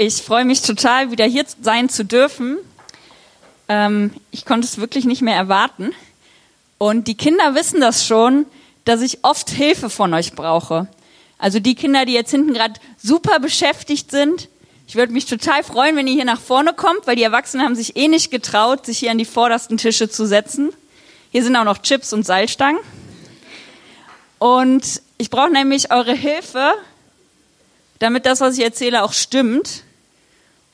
Ich freue mich total, wieder hier sein zu dürfen. Ähm, ich konnte es wirklich nicht mehr erwarten. Und die Kinder wissen das schon, dass ich oft Hilfe von euch brauche. Also die Kinder, die jetzt hinten gerade super beschäftigt sind. Ich würde mich total freuen, wenn ihr hier nach vorne kommt, weil die Erwachsenen haben sich eh nicht getraut, sich hier an die vordersten Tische zu setzen. Hier sind auch noch Chips und Seilstangen. Und ich brauche nämlich eure Hilfe, damit das, was ich erzähle, auch stimmt.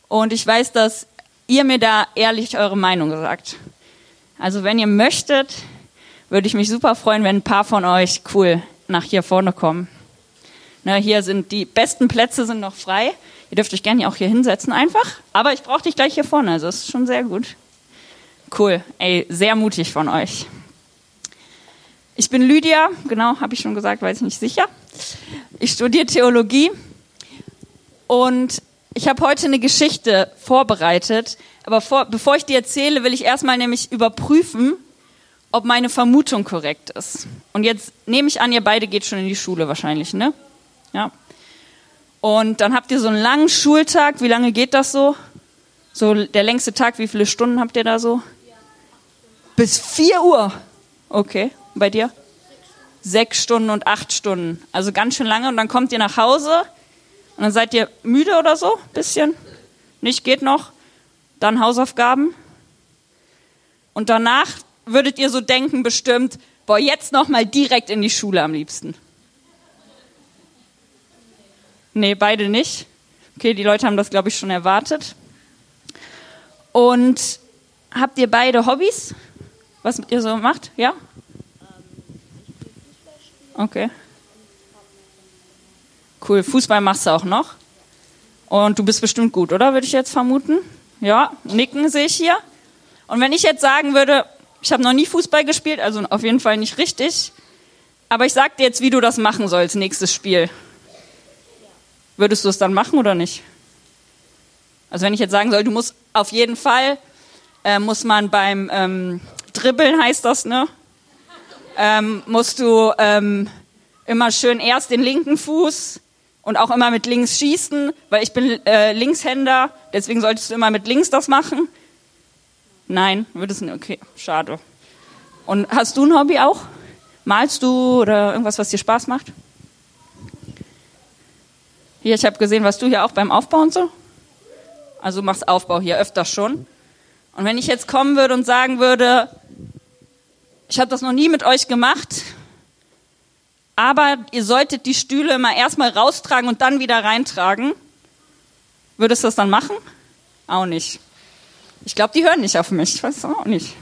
Und ich weiß, dass ihr mir da ehrlich eure Meinung sagt. Also wenn ihr möchtet, würde ich mich super freuen, wenn ein paar von euch cool nach hier vorne kommen. Na, hier sind die besten Plätze sind noch frei. Ihr dürft euch gerne auch hier hinsetzen einfach. Aber ich brauche dich gleich hier vorne. Also das ist schon sehr gut. Cool. Ey, sehr mutig von euch. Ich bin Lydia, genau, habe ich schon gesagt, weiß ich nicht sicher. Ich studiere Theologie und ich habe heute eine Geschichte vorbereitet. Aber vor, bevor ich die erzähle, will ich erstmal nämlich überprüfen, ob meine Vermutung korrekt ist. Und jetzt nehme ich an, ihr beide geht schon in die Schule wahrscheinlich, ne? Ja. Und dann habt ihr so einen langen Schultag. Wie lange geht das so? So der längste Tag, wie viele Stunden habt ihr da so? Bis 4 Uhr. Okay. Bei dir? Sechs Stunden und acht Stunden. Also ganz schön lange. Und dann kommt ihr nach Hause und dann seid ihr müde oder so? Bisschen? Nicht? Geht noch? Dann Hausaufgaben? Und danach würdet ihr so denken bestimmt, boah, jetzt noch mal direkt in die Schule am liebsten. Nee, beide nicht. Okay, die Leute haben das, glaube ich, schon erwartet. Und habt ihr beide Hobbys? Was ihr so macht? Ja? Okay. Cool. Fußball machst du auch noch. Und du bist bestimmt gut, oder? Würde ich jetzt vermuten. Ja, nicken sehe ich hier. Und wenn ich jetzt sagen würde, ich habe noch nie Fußball gespielt, also auf jeden Fall nicht richtig, aber ich sag dir jetzt, wie du das machen sollst, nächstes Spiel. Würdest du es dann machen oder nicht? Also wenn ich jetzt sagen soll, du musst auf jeden Fall, äh, muss man beim ähm, Dribbeln heißt das, ne? Ähm, musst du ähm, immer schön erst den linken Fuß und auch immer mit links schießen, weil ich bin äh, Linkshänder, deswegen solltest du immer mit links das machen. Nein, würdest du nicht. Okay, schade. Und hast du ein Hobby auch? Malst du oder irgendwas, was dir Spaß macht? Hier, ich habe gesehen, was du hier auch beim Aufbau und so. Also machst Aufbau hier öfter schon. Und wenn ich jetzt kommen würde und sagen würde, ich habe das noch nie mit euch gemacht, aber ihr solltet die Stühle immer erstmal raustragen und dann wieder reintragen, würdest du das dann machen? Auch nicht. Ich glaube, die hören nicht auf mich. Ich weiß auch nicht.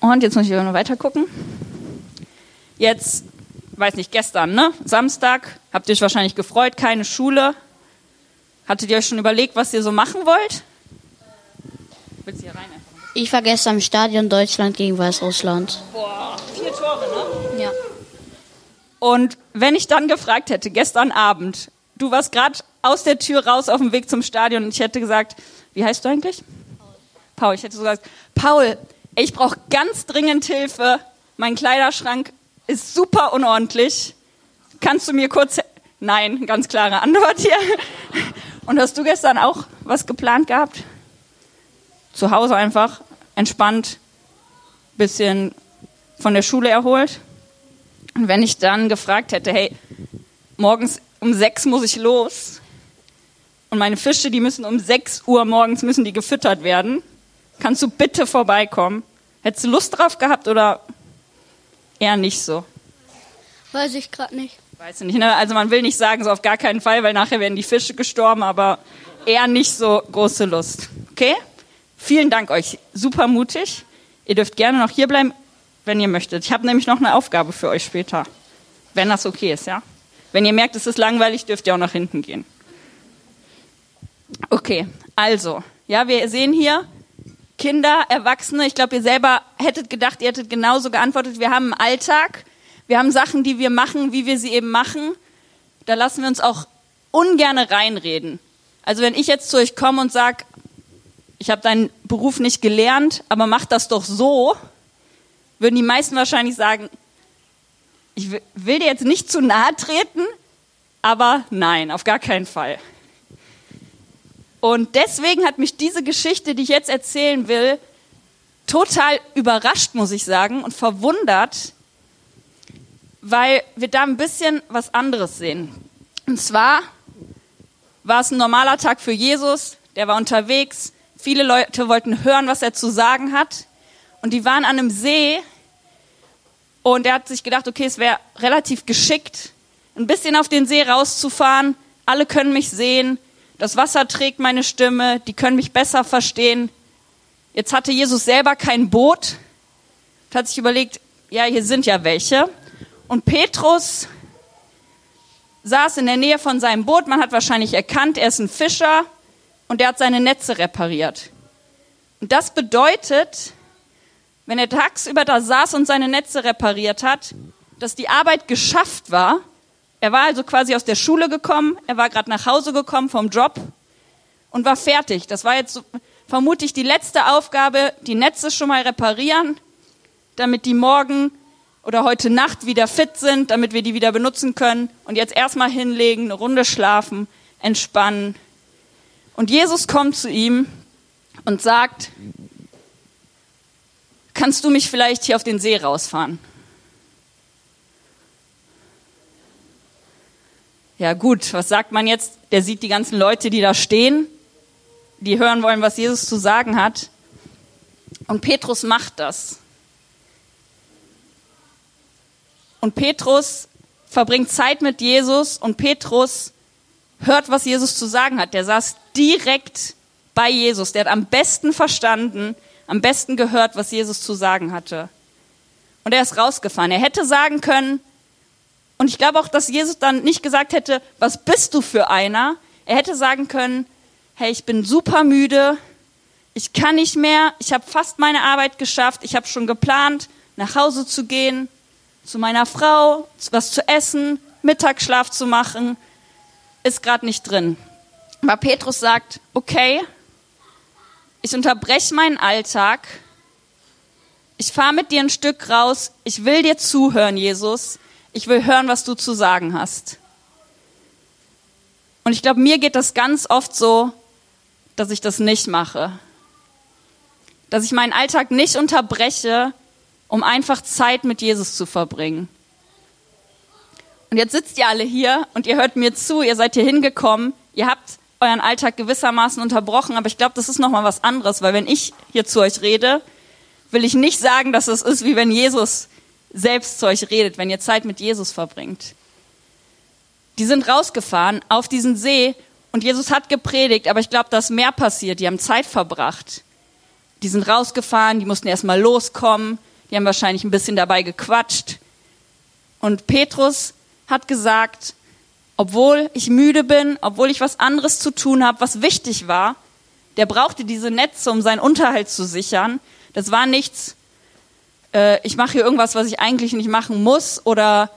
Und jetzt muss ich noch weiter gucken. Jetzt weiß nicht, gestern, ne? Samstag, habt ihr euch wahrscheinlich gefreut, keine Schule. Hattet ihr euch schon überlegt, was ihr so machen wollt? Willst du hier rein? Ich war gestern im Stadion Deutschland gegen Weißrussland. Boah, vier Tore, ne? Ja. Und wenn ich dann gefragt hätte, gestern Abend, du warst gerade aus der Tür raus auf dem Weg zum Stadion und ich hätte gesagt, wie heißt du eigentlich? Paul. Paul, ich hätte so gesagt, Paul, ich brauche ganz dringend Hilfe. Mein Kleiderschrank ist super unordentlich. Kannst du mir kurz... Nein, ganz klare Antwort hier. Und hast du gestern auch was geplant gehabt? Zu Hause einfach entspannt, bisschen von der Schule erholt. Und wenn ich dann gefragt hätte, hey, morgens um sechs muss ich los und meine Fische, die müssen um sechs Uhr morgens müssen die gefüttert werden, kannst du bitte vorbeikommen? Hättest du Lust drauf gehabt oder Eher nicht so. Weiß ich gerade nicht. Weiß ich nicht, ne? Also man will nicht sagen, so auf gar keinen Fall, weil nachher werden die Fische gestorben, aber eher nicht so große Lust. Okay? Vielen Dank euch. Super mutig. Ihr dürft gerne noch hier bleiben, wenn ihr möchtet. Ich habe nämlich noch eine Aufgabe für euch später. Wenn das okay ist, ja? Wenn ihr merkt, es ist langweilig, dürft ihr auch nach hinten gehen. Okay, also, ja, wir sehen hier, Kinder, Erwachsene, ich glaube, ihr selber hättet gedacht, ihr hättet genauso geantwortet. Wir haben einen Alltag, wir haben Sachen, die wir machen, wie wir sie eben machen. Da lassen wir uns auch ungerne reinreden. Also wenn ich jetzt zu euch komme und sage, ich habe deinen Beruf nicht gelernt, aber mach das doch so, würden die meisten wahrscheinlich sagen, ich will dir jetzt nicht zu nahe treten, aber nein, auf gar keinen Fall. Und deswegen hat mich diese Geschichte, die ich jetzt erzählen will, total überrascht, muss ich sagen, und verwundert, weil wir da ein bisschen was anderes sehen. Und zwar war es ein normaler Tag für Jesus, der war unterwegs, viele Leute wollten hören, was er zu sagen hat, und die waren an einem See, und er hat sich gedacht, okay, es wäre relativ geschickt, ein bisschen auf den See rauszufahren, alle können mich sehen, das Wasser trägt meine Stimme, die können mich besser verstehen. Jetzt hatte Jesus selber kein Boot, hat sich überlegt, ja, hier sind ja welche. Und Petrus saß in der Nähe von seinem Boot. Man hat wahrscheinlich erkannt, er ist ein Fischer und er hat seine Netze repariert. Und das bedeutet, wenn er tagsüber da saß und seine Netze repariert hat, dass die Arbeit geschafft war er war also quasi aus der Schule gekommen, er war gerade nach Hause gekommen vom Job und war fertig. Das war jetzt vermutlich die letzte Aufgabe, die Netze schon mal reparieren, damit die morgen oder heute Nacht wieder fit sind, damit wir die wieder benutzen können und jetzt erstmal hinlegen, eine Runde schlafen, entspannen. Und Jesus kommt zu ihm und sagt, kannst du mich vielleicht hier auf den See rausfahren? Ja gut, was sagt man jetzt? Der sieht die ganzen Leute, die da stehen, die hören wollen, was Jesus zu sagen hat. Und Petrus macht das. Und Petrus verbringt Zeit mit Jesus und Petrus hört, was Jesus zu sagen hat. Der saß direkt bei Jesus. Der hat am besten verstanden, am besten gehört, was Jesus zu sagen hatte. Und er ist rausgefahren. Er hätte sagen können, und ich glaube auch, dass Jesus dann nicht gesagt hätte, was bist du für einer? Er hätte sagen können, hey, ich bin super müde, ich kann nicht mehr, ich habe fast meine Arbeit geschafft, ich habe schon geplant, nach Hause zu gehen, zu meiner Frau, was zu essen, Mittagsschlaf zu machen, ist gerade nicht drin. Aber Petrus sagt, okay, ich unterbreche meinen Alltag, ich fahre mit dir ein Stück raus, ich will dir zuhören, Jesus, ich will hören, was du zu sagen hast. Und ich glaube, mir geht das ganz oft so, dass ich das nicht mache. Dass ich meinen Alltag nicht unterbreche, um einfach Zeit mit Jesus zu verbringen. Und jetzt sitzt ihr alle hier und ihr hört mir zu, ihr seid hier hingekommen, ihr habt euren Alltag gewissermaßen unterbrochen, aber ich glaube, das ist nochmal was anderes, weil wenn ich hier zu euch rede, will ich nicht sagen, dass es ist, wie wenn Jesus selbst zu euch redet, wenn ihr Zeit mit Jesus verbringt. Die sind rausgefahren auf diesen See und Jesus hat gepredigt, aber ich glaube, dass mehr passiert. Die haben Zeit verbracht. Die sind rausgefahren, die mussten erstmal loskommen, die haben wahrscheinlich ein bisschen dabei gequatscht. Und Petrus hat gesagt, obwohl ich müde bin, obwohl ich was anderes zu tun habe, was wichtig war, der brauchte diese Netze, um seinen Unterhalt zu sichern. Das war nichts, äh, ich mache hier irgendwas, was ich eigentlich nicht machen muss oder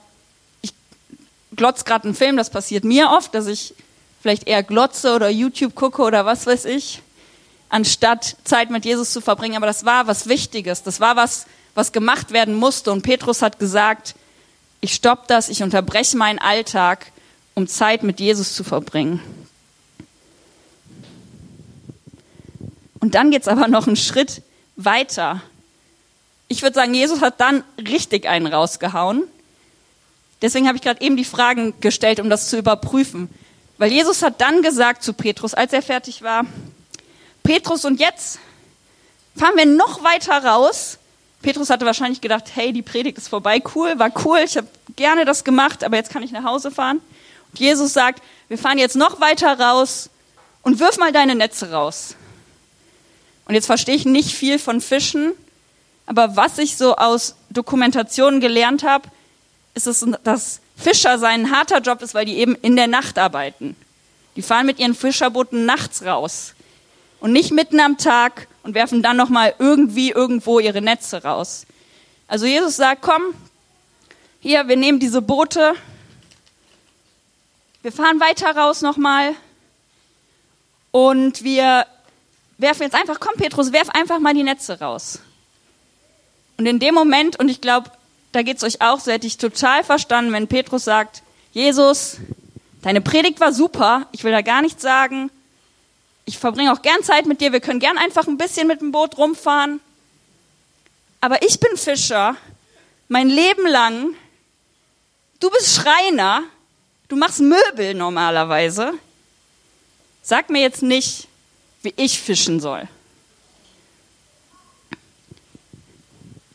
ich glotze gerade einen Film, das passiert mir oft, dass ich vielleicht eher glotze oder YouTube gucke oder was weiß ich, anstatt Zeit mit Jesus zu verbringen. Aber das war was Wichtiges, das war was, was gemacht werden musste. Und Petrus hat gesagt, ich stopp das, ich unterbreche meinen Alltag, um Zeit mit Jesus zu verbringen. Und dann geht's aber noch einen Schritt weiter. Ich würde sagen, Jesus hat dann richtig einen rausgehauen. Deswegen habe ich gerade eben die Fragen gestellt, um das zu überprüfen. Weil Jesus hat dann gesagt zu Petrus, als er fertig war, Petrus, und jetzt fahren wir noch weiter raus. Petrus hatte wahrscheinlich gedacht, hey, die Predigt ist vorbei, cool, war cool, ich habe gerne das gemacht, aber jetzt kann ich nach Hause fahren. Jesus sagt, wir fahren jetzt noch weiter raus und wirf mal deine Netze raus. Und jetzt verstehe ich nicht viel von Fischen, aber was ich so aus Dokumentationen gelernt habe, ist es, dass Fischer sein harter Job ist, weil die eben in der Nacht arbeiten. Die fahren mit ihren Fischerbooten nachts raus und nicht mitten am Tag und werfen dann nochmal irgendwie irgendwo ihre Netze raus. Also Jesus sagt, komm, hier, wir nehmen diese Boote, wir fahren weiter raus nochmal und wir werfen jetzt einfach, komm Petrus, werf einfach mal die Netze raus. Und in dem Moment, und ich glaube, da geht es euch auch so, hätte ich total verstanden, wenn Petrus sagt, Jesus, deine Predigt war super, ich will da gar nichts sagen, ich verbringe auch gern Zeit mit dir, wir können gern einfach ein bisschen mit dem Boot rumfahren. Aber ich bin Fischer, mein Leben lang. Du bist Schreiner, du machst Möbel normalerweise. Sag mir jetzt nicht, wie ich fischen soll.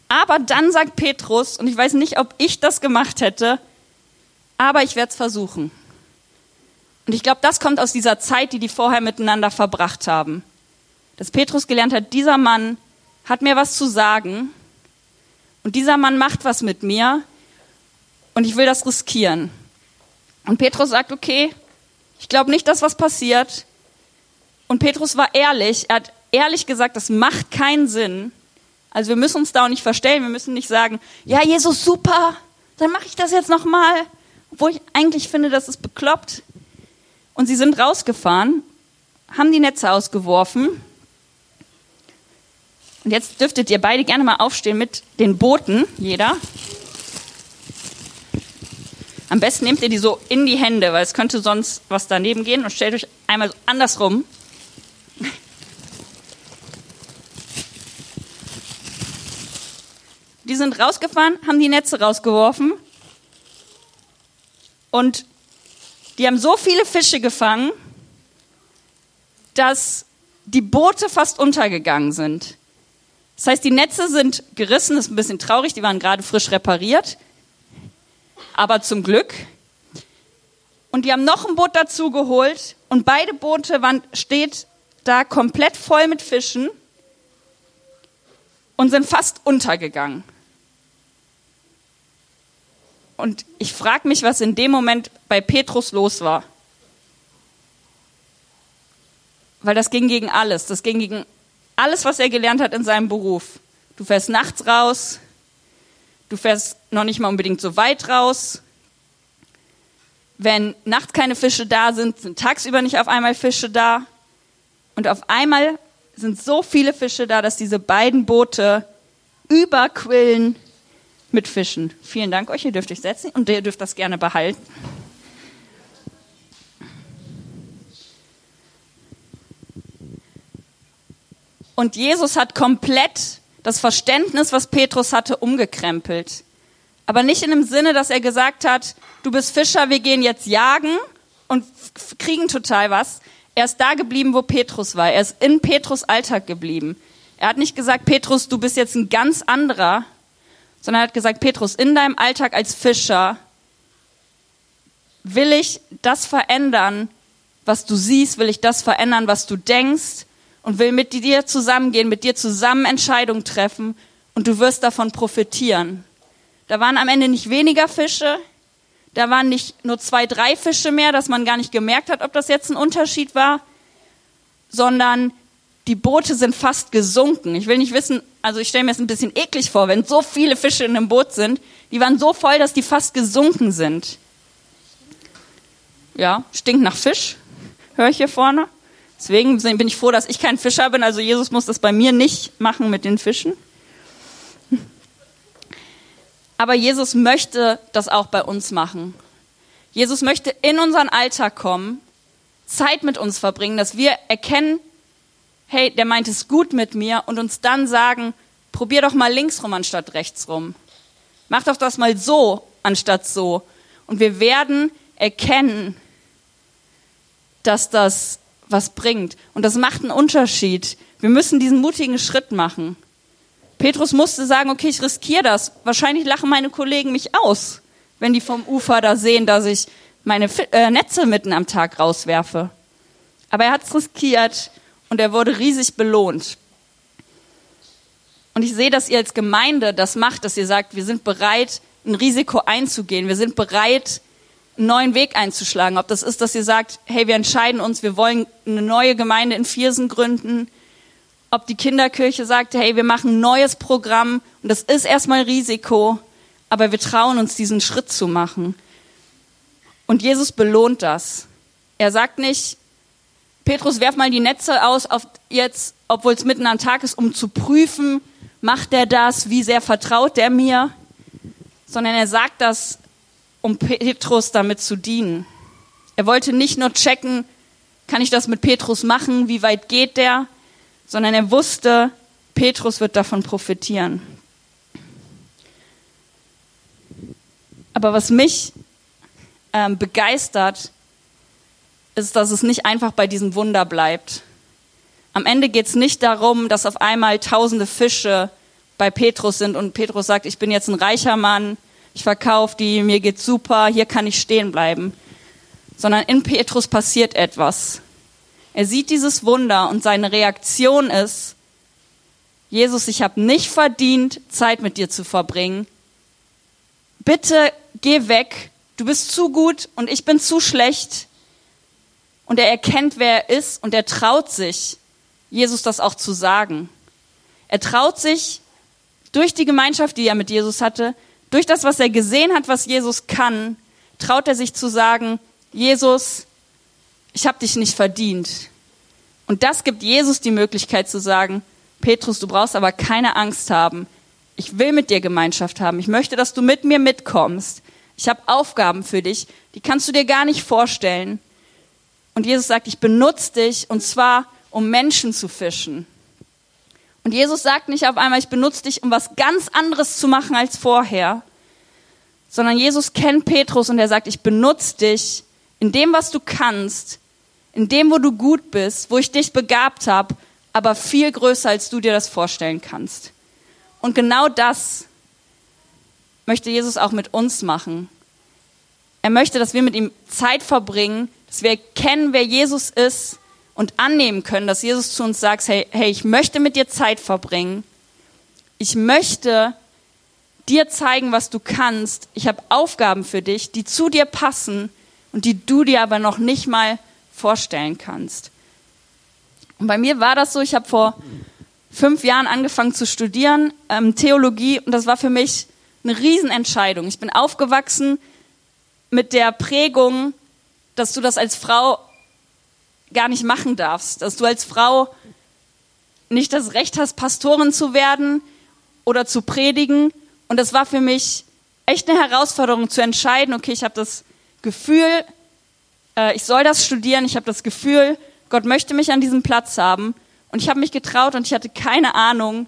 Aber dann sagt Petrus, und ich weiß nicht, ob ich das gemacht hätte, aber ich werde es versuchen. Und ich glaube, das kommt aus dieser Zeit, die die vorher miteinander verbracht haben. Dass Petrus gelernt hat, dieser Mann hat mir was zu sagen und dieser Mann macht was mit mir und ich will das riskieren. Und Petrus sagt, okay, ich glaube nicht, dass was passiert. Und Petrus war ehrlich, er hat ehrlich gesagt, das macht keinen Sinn. Also wir müssen uns da auch nicht verstellen, wir müssen nicht sagen, ja, Jesus, super, dann mache ich das jetzt nochmal. Obwohl ich eigentlich finde, das ist bekloppt. Und sie sind rausgefahren, haben die Netze ausgeworfen. Und jetzt dürftet ihr beide gerne mal aufstehen mit den Booten, jeder. Am besten nehmt ihr die so in die Hände, weil es könnte sonst was daneben gehen und stellt euch einmal so andersrum. Die sind rausgefahren, haben die Netze rausgeworfen und die haben so viele Fische gefangen, dass die Boote fast untergegangen sind. Das heißt, die Netze sind gerissen, das ist ein bisschen traurig, die waren gerade frisch repariert, aber zum Glück. Und die haben noch ein Boot dazu geholt und beide Boote waren, steht da komplett voll mit Fischen und sind fast untergegangen. Und ich frage mich, was in dem Moment bei Petrus los war. Weil das ging gegen alles. Das ging gegen alles, was er gelernt hat in seinem Beruf. Du fährst nachts raus. Du fährst noch nicht mal unbedingt so weit raus. Wenn nachts keine Fische da sind, sind tagsüber nicht auf einmal Fische da. Und auf einmal sind so viele Fische da, dass diese beiden Boote überquillen mit Fischen. Vielen Dank euch, ihr dürft euch setzen und ihr dürft das gerne behalten. Und Jesus hat komplett das Verständnis, was Petrus hatte, umgekrempelt. Aber nicht in dem Sinne, dass er gesagt hat, du bist Fischer, wir gehen jetzt jagen und kriegen total was. Er ist da geblieben, wo Petrus war. Er ist in Petrus Alltag geblieben. Er hat nicht gesagt, Petrus, du bist jetzt ein ganz anderer, sondern er hat gesagt, Petrus, in deinem Alltag als Fischer will ich das verändern, was du siehst, will ich das verändern, was du denkst und will mit dir zusammengehen, mit dir zusammen Entscheidungen treffen und du wirst davon profitieren. Da waren am Ende nicht weniger Fische, da waren nicht nur zwei, drei Fische mehr, dass man gar nicht gemerkt hat, ob das jetzt ein Unterschied war, sondern die Boote sind fast gesunken. Ich will nicht wissen, also ich stelle mir es ein bisschen eklig vor, wenn so viele Fische in einem Boot sind. Die waren so voll, dass die fast gesunken sind. Ja, stinkt nach Fisch, höre ich hier vorne. Deswegen bin ich froh, dass ich kein Fischer bin. Also Jesus muss das bei mir nicht machen mit den Fischen. Aber Jesus möchte das auch bei uns machen. Jesus möchte in unseren Alltag kommen, Zeit mit uns verbringen, dass wir erkennen, hey, der meint es gut mit mir und uns dann sagen, probier doch mal links rum anstatt rechts rum. Mach doch das mal so anstatt so. Und wir werden erkennen, dass das was bringt. Und das macht einen Unterschied. Wir müssen diesen mutigen Schritt machen. Petrus musste sagen, okay, ich riskiere das. Wahrscheinlich lachen meine Kollegen mich aus, wenn die vom Ufer da sehen, dass ich meine äh, Netze mitten am Tag rauswerfe. Aber er hat es riskiert und er wurde riesig belohnt. Und ich sehe, dass ihr als Gemeinde das macht, dass ihr sagt, wir sind bereit, ein Risiko einzugehen. Wir sind bereit, einen neuen Weg einzuschlagen. Ob das ist, dass ihr sagt, hey, wir entscheiden uns, wir wollen eine neue Gemeinde in Viersen gründen. Ob die Kinderkirche sagt, hey, wir machen ein neues Programm und das ist erstmal Risiko, aber wir trauen uns, diesen Schritt zu machen. Und Jesus belohnt das. Er sagt nicht, Petrus, werf mal die Netze aus, auf jetzt, obwohl es mitten am Tag ist, um zu prüfen, macht er das, wie sehr vertraut er mir, sondern er sagt das, um Petrus damit zu dienen. Er wollte nicht nur checken, kann ich das mit Petrus machen, wie weit geht der, sondern er wusste, Petrus wird davon profitieren. Aber was mich ähm, begeistert, ist, dass es nicht einfach bei diesem Wunder bleibt. Am Ende geht es nicht darum, dass auf einmal tausende Fische bei Petrus sind und Petrus sagt, ich bin jetzt ein reicher Mann, ich verkaufe die, mir geht's super, hier kann ich stehen bleiben. Sondern in Petrus passiert etwas. Er sieht dieses Wunder und seine Reaktion ist, Jesus, ich habe nicht verdient, Zeit mit dir zu verbringen. Bitte geh weg, du bist zu gut und ich bin zu schlecht. Und er erkennt, wer er ist und er traut sich, Jesus das auch zu sagen. Er traut sich durch die Gemeinschaft, die er mit Jesus hatte, durch das, was er gesehen hat, was Jesus kann, traut er sich zu sagen, Jesus, ich habe dich nicht verdient. Und das gibt Jesus die Möglichkeit zu sagen, Petrus, du brauchst aber keine Angst haben. Ich will mit dir Gemeinschaft haben. Ich möchte, dass du mit mir mitkommst. Ich habe Aufgaben für dich, die kannst du dir gar nicht vorstellen. Und Jesus sagt, ich benutze dich und zwar um Menschen zu fischen. Und Jesus sagt nicht auf einmal, ich benutze dich, um was ganz anderes zu machen als vorher, sondern Jesus kennt Petrus und er sagt, ich benutze dich in dem, was du kannst, in dem, wo du gut bist, wo ich dich begabt habe, aber viel größer, als du dir das vorstellen kannst. Und genau das möchte Jesus auch mit uns machen. Er möchte, dass wir mit ihm Zeit verbringen, dass wir kennen, wer Jesus ist und annehmen können, dass Jesus zu uns sagt, hey, hey, ich möchte mit dir Zeit verbringen. Ich möchte dir zeigen, was du kannst. Ich habe Aufgaben für dich, die zu dir passen und die du dir aber noch nicht mal vorstellen kannst. Und bei mir war das so, ich habe vor fünf Jahren angefangen zu studieren, ähm, Theologie, und das war für mich eine Riesenentscheidung. Ich bin aufgewachsen mit der Prägung, dass du das als Frau gar nicht machen darfst, dass du als Frau nicht das Recht hast, Pastorin zu werden oder zu predigen. Und das war für mich echt eine Herausforderung zu entscheiden, okay, ich habe das Gefühl, äh, ich soll das studieren, ich habe das Gefühl, Gott möchte mich an diesem Platz haben. Und ich habe mich getraut und ich hatte keine Ahnung,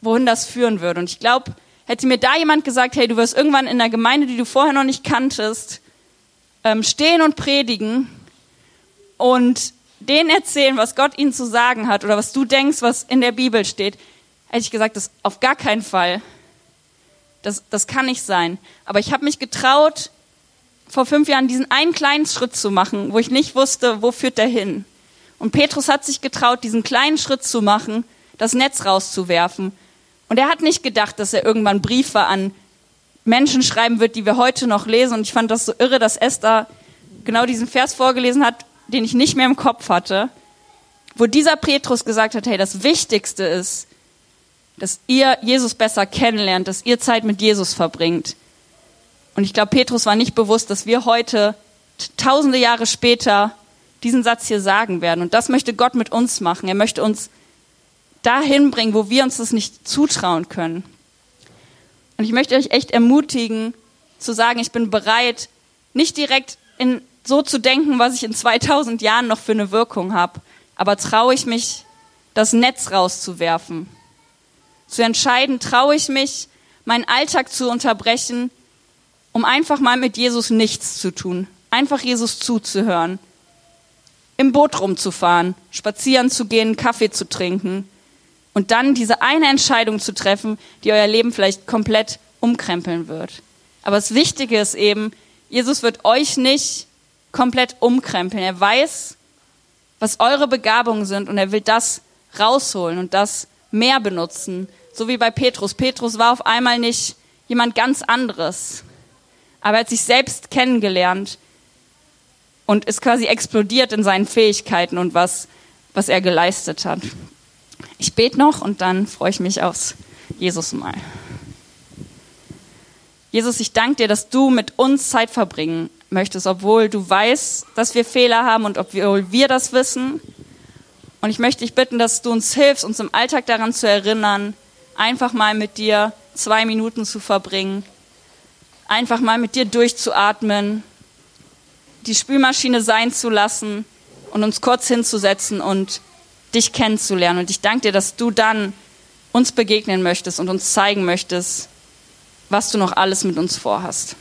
wohin das führen würde. Und ich glaube, hätte mir da jemand gesagt, hey, du wirst irgendwann in der Gemeinde, die du vorher noch nicht kanntest, ähm, stehen und predigen, und denen erzählen, was Gott ihnen zu sagen hat oder was du denkst, was in der Bibel steht, hätte ich gesagt, das auf gar keinen Fall. Das, das kann nicht sein. Aber ich habe mich getraut, vor fünf Jahren diesen einen kleinen Schritt zu machen, wo ich nicht wusste, wo führt der hin. Und Petrus hat sich getraut, diesen kleinen Schritt zu machen, das Netz rauszuwerfen. Und er hat nicht gedacht, dass er irgendwann Briefe an Menschen schreiben wird, die wir heute noch lesen. Und ich fand das so irre, dass Esther genau diesen Vers vorgelesen hat, den ich nicht mehr im Kopf hatte, wo dieser Petrus gesagt hat, hey, das Wichtigste ist, dass ihr Jesus besser kennenlernt, dass ihr Zeit mit Jesus verbringt. Und ich glaube, Petrus war nicht bewusst, dass wir heute, tausende Jahre später, diesen Satz hier sagen werden. Und das möchte Gott mit uns machen. Er möchte uns dahin bringen, wo wir uns das nicht zutrauen können. Und ich möchte euch echt ermutigen, zu sagen, ich bin bereit, nicht direkt in so zu denken, was ich in 2000 Jahren noch für eine Wirkung habe. Aber traue ich mich, das Netz rauszuwerfen? Zu entscheiden, traue ich mich, meinen Alltag zu unterbrechen, um einfach mal mit Jesus nichts zu tun, einfach Jesus zuzuhören, im Boot rumzufahren, spazieren zu gehen, Kaffee zu trinken und dann diese eine Entscheidung zu treffen, die euer Leben vielleicht komplett umkrempeln wird. Aber das Wichtige ist eben, Jesus wird euch nicht komplett umkrempeln. Er weiß, was eure Begabungen sind und er will das rausholen und das mehr benutzen. So wie bei Petrus. Petrus war auf einmal nicht jemand ganz anderes, aber er hat sich selbst kennengelernt und ist quasi explodiert in seinen Fähigkeiten und was, was er geleistet hat. Ich bete noch und dann freue ich mich aufs Jesus mal. Jesus, ich danke dir, dass du mit uns Zeit verbringen möchtest, obwohl du weißt, dass wir Fehler haben und obwohl wir das wissen. Und ich möchte dich bitten, dass du uns hilfst, uns im Alltag daran zu erinnern, einfach mal mit dir zwei Minuten zu verbringen, einfach mal mit dir durchzuatmen, die Spülmaschine sein zu lassen und uns kurz hinzusetzen und dich kennenzulernen. Und ich danke dir, dass du dann uns begegnen möchtest und uns zeigen möchtest, was du noch alles mit uns vorhast.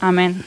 Amen.